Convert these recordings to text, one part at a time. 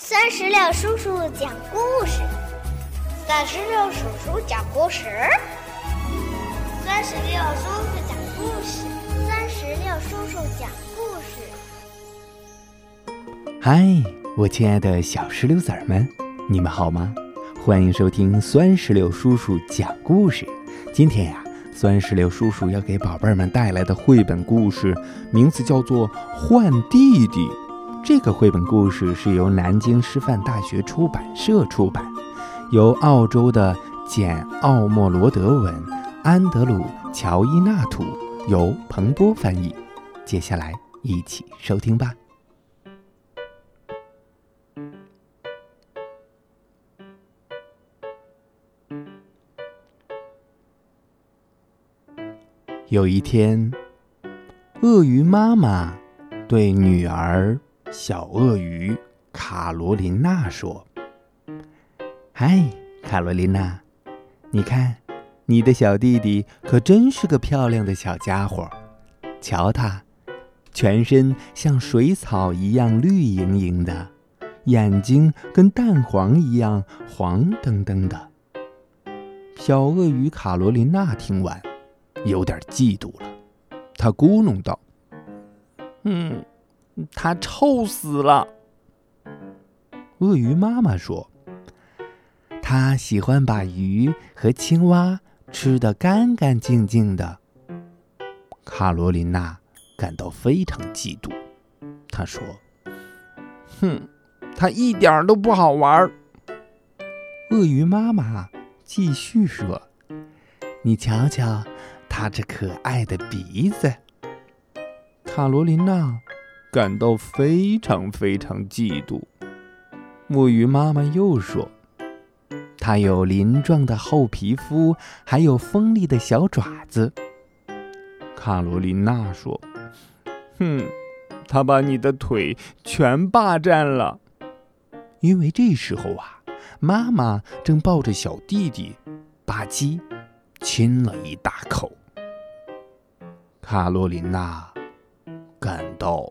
酸石榴叔叔讲故事，酸石榴叔叔讲故事，酸石榴叔叔讲故事，酸石榴叔叔讲故事。嗨，我亲爱的小石榴籽儿们，你们好吗？欢迎收听酸石榴叔叔讲故事。今天呀，酸石榴叔叔要给宝贝们带来的绘本故事，名字叫做《换弟弟》。这个绘本故事是由南京师范大学出版社出版，由澳洲的简·奥莫罗德文，安德鲁·乔伊纳图，由彭波翻译。接下来一起收听吧。有一天，鳄鱼妈妈对女儿。小鳄鱼卡罗琳娜说：“嗨，卡罗琳娜，你看，你的小弟弟可真是个漂亮的小家伙。瞧他，全身像水草一样绿莹莹的，眼睛跟蛋黄一样黄澄澄的。”小鳄鱼卡罗琳娜听完，有点嫉妒了，她咕哝道：“嗯。”它臭死了。鳄鱼妈妈说：“它喜欢把鱼和青蛙吃得干干净净的。”卡罗琳娜感到非常嫉妒。她说：“哼，它一点都不好玩。”鳄鱼妈妈继续说：“你瞧瞧，它这可爱的鼻子。”卡罗琳娜。感到非常非常嫉妒。木鱼妈妈又说：“它有鳞状的厚皮肤，还有锋利的小爪子。”卡罗琳娜说：“哼，它把你的腿全霸占了。”因为这时候啊，妈妈正抱着小弟弟，吧唧亲了一大口。卡罗琳娜感到。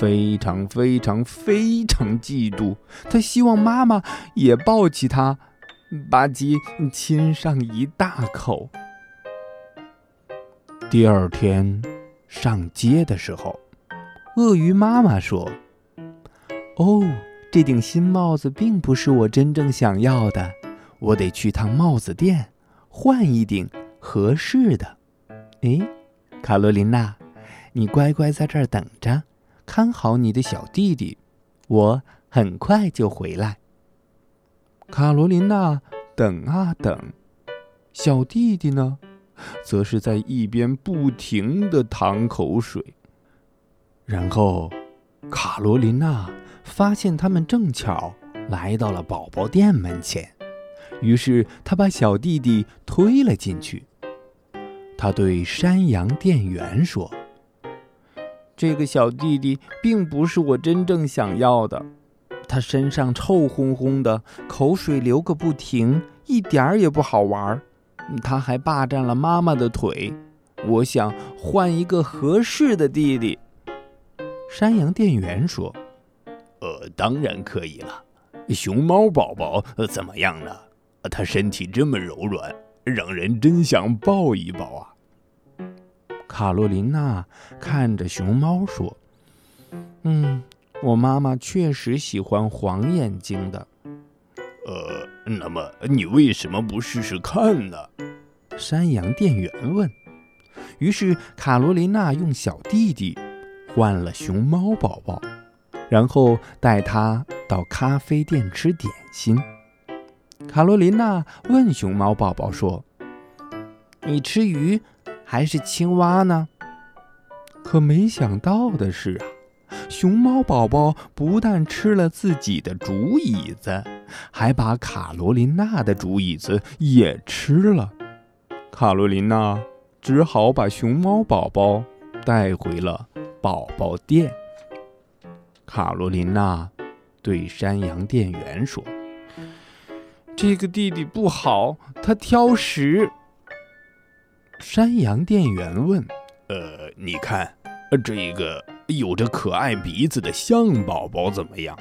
非常非常非常嫉妒，他希望妈妈也抱起他，吧唧亲上一大口。第二天上街的时候，鳄鱼妈妈说：“哦，这顶新帽子并不是我真正想要的，我得去趟帽子店换一顶合适的。”哎，卡罗琳娜，你乖乖在这儿等着。看好你的小弟弟，我很快就回来。卡罗琳娜等啊等，小弟弟呢，则是在一边不停的淌口水。然后，卡罗琳娜发现他们正巧来到了宝宝店门前，于是她把小弟弟推了进去。她对山羊店员说。这个小弟弟并不是我真正想要的，他身上臭烘烘的，口水流个不停，一点儿也不好玩儿。他还霸占了妈妈的腿，我想换一个合适的弟弟。山羊店员说：“呃，当然可以了。熊猫宝宝怎么样呢？他身体这么柔软，让人真想抱一抱啊。”卡洛琳娜看着熊猫说：“嗯，我妈妈确实喜欢黄眼睛的。呃，那么你为什么不试试看呢？”山羊店员问。于是卡罗琳娜用小弟弟换了熊猫宝宝，然后带他到咖啡店吃点心。卡罗琳娜问熊猫宝宝说：“你吃鱼？”还是青蛙呢？可没想到的是啊，熊猫宝宝不但吃了自己的竹椅子，还把卡罗琳娜的竹椅子也吃了。卡罗琳娜只好把熊猫宝宝带回了宝宝店。卡罗琳娜对山羊店员说：“这个弟弟不好，他挑食。”山羊店员问：“呃，你看，这个有着可爱鼻子的象宝宝怎么样？”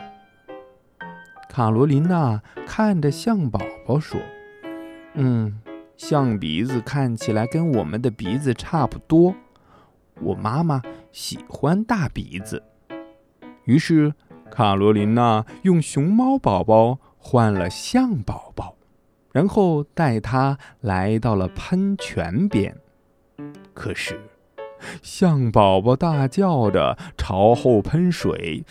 卡罗琳娜看着象宝宝说：“嗯，象鼻子看起来跟我们的鼻子差不多。我妈妈喜欢大鼻子。”于是，卡罗琳娜用熊猫宝宝换了象宝宝，然后带他来到了喷泉边。可是，象宝宝大叫着朝后喷水，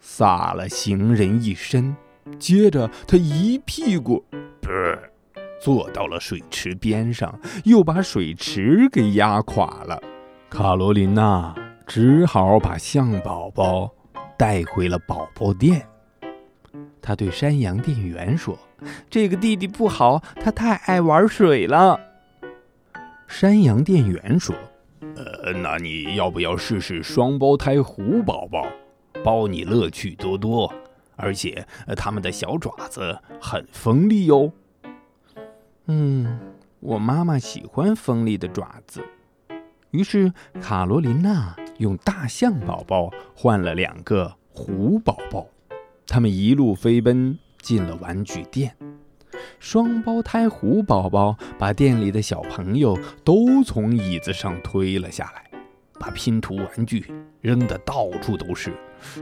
洒了行人一身。接着，他一屁股，坐到了水池边上，又把水池给压垮了。卡罗琳娜只好把象宝宝带回了宝宝店。他对山羊店员说：“这个弟弟不好，他太爱玩水了。”山羊店员说：“呃，那你要不要试试双胞胎虎宝宝？包你乐趣多多，而且他们的小爪子很锋利哟。”嗯，我妈妈喜欢锋利的爪子。于是卡罗琳娜用大象宝宝换了两个虎宝宝，他们一路飞奔进了玩具店。双胞胎虎宝宝把店里的小朋友都从椅子上推了下来，把拼图玩具扔得到处都是，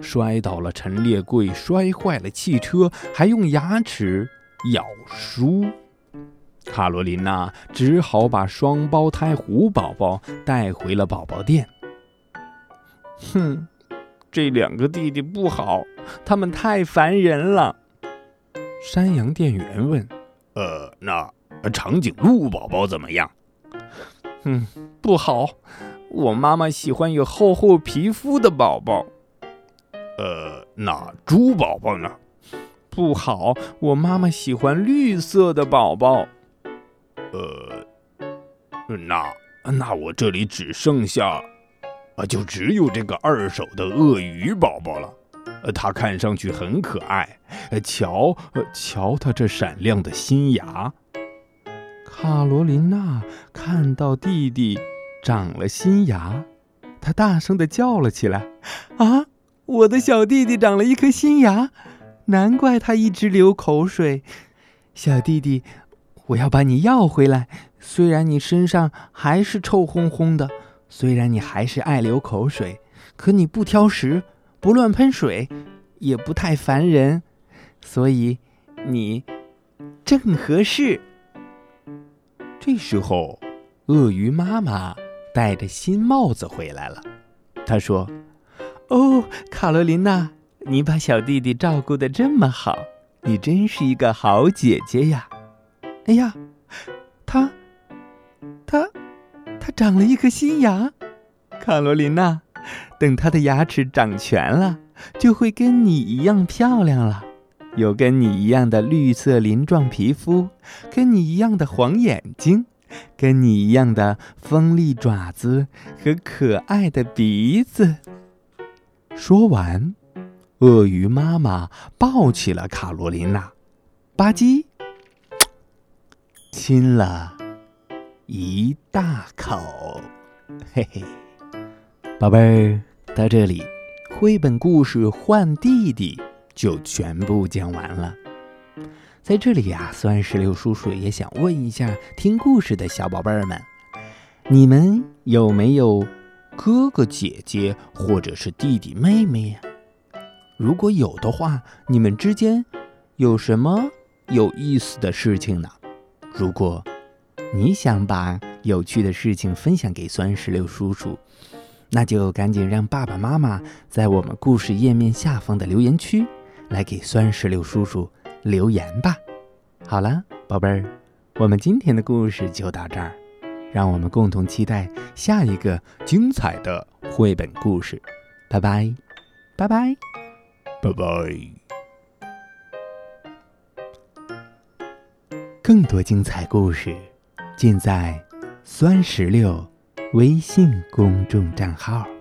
摔倒了陈列柜，摔坏了汽车，还用牙齿咬书。卡罗琳娜只好把双胞胎虎宝宝带回了宝宝店。哼，这两个弟弟不好，他们太烦人了。山羊店员问：“呃，那长颈鹿宝宝怎么样？”“嗯，不好。我妈妈喜欢有厚厚皮肤的宝宝。”“呃，那猪宝宝呢？”“不好。我妈妈喜欢绿色的宝宝。”“呃，那那我这里只剩下，啊，就只有这个二手的鳄鱼宝宝了。”呃，它看上去很可爱。呃，瞧，瞧它这闪亮的新牙。卡罗琳娜看到弟弟长了新牙，她大声的叫了起来：“啊，我的小弟弟长了一颗新牙，难怪他一直流口水。小弟弟，我要把你要回来。虽然你身上还是臭烘烘的，虽然你还是爱流口水，可你不挑食。”不乱喷水，也不太烦人，所以你正合适。这时候，鳄鱼妈妈戴着新帽子回来了。她说：“哦，卡罗琳娜，你把小弟弟照顾的这么好，你真是一个好姐姐呀！”哎呀，他，它长了一颗新牙，卡罗琳娜。等它的牙齿长全了，就会跟你一样漂亮了，有跟你一样的绿色鳞状皮肤，跟你一样的黄眼睛，跟你一样的锋利爪子和可爱的鼻子。说完，鳄鱼妈妈抱起了卡罗琳娜，吧唧，亲了一大口，嘿嘿。宝贝儿，到这里，绘本故事《换弟弟》就全部讲完了。在这里呀，酸石榴叔叔也想问一下听故事的小宝贝儿们：你们有没有哥哥姐姐或者是弟弟妹妹呀？如果有的话，你们之间有什么有意思的事情呢？如果你想把有趣的事情分享给酸石榴叔叔。那就赶紧让爸爸妈妈在我们故事页面下方的留言区来给酸石榴叔叔留言吧。好了，宝贝儿，我们今天的故事就到这儿，让我们共同期待下一个精彩的绘本故事。拜拜，拜拜，拜拜。更多精彩故事尽在酸石榴。微信公众账号。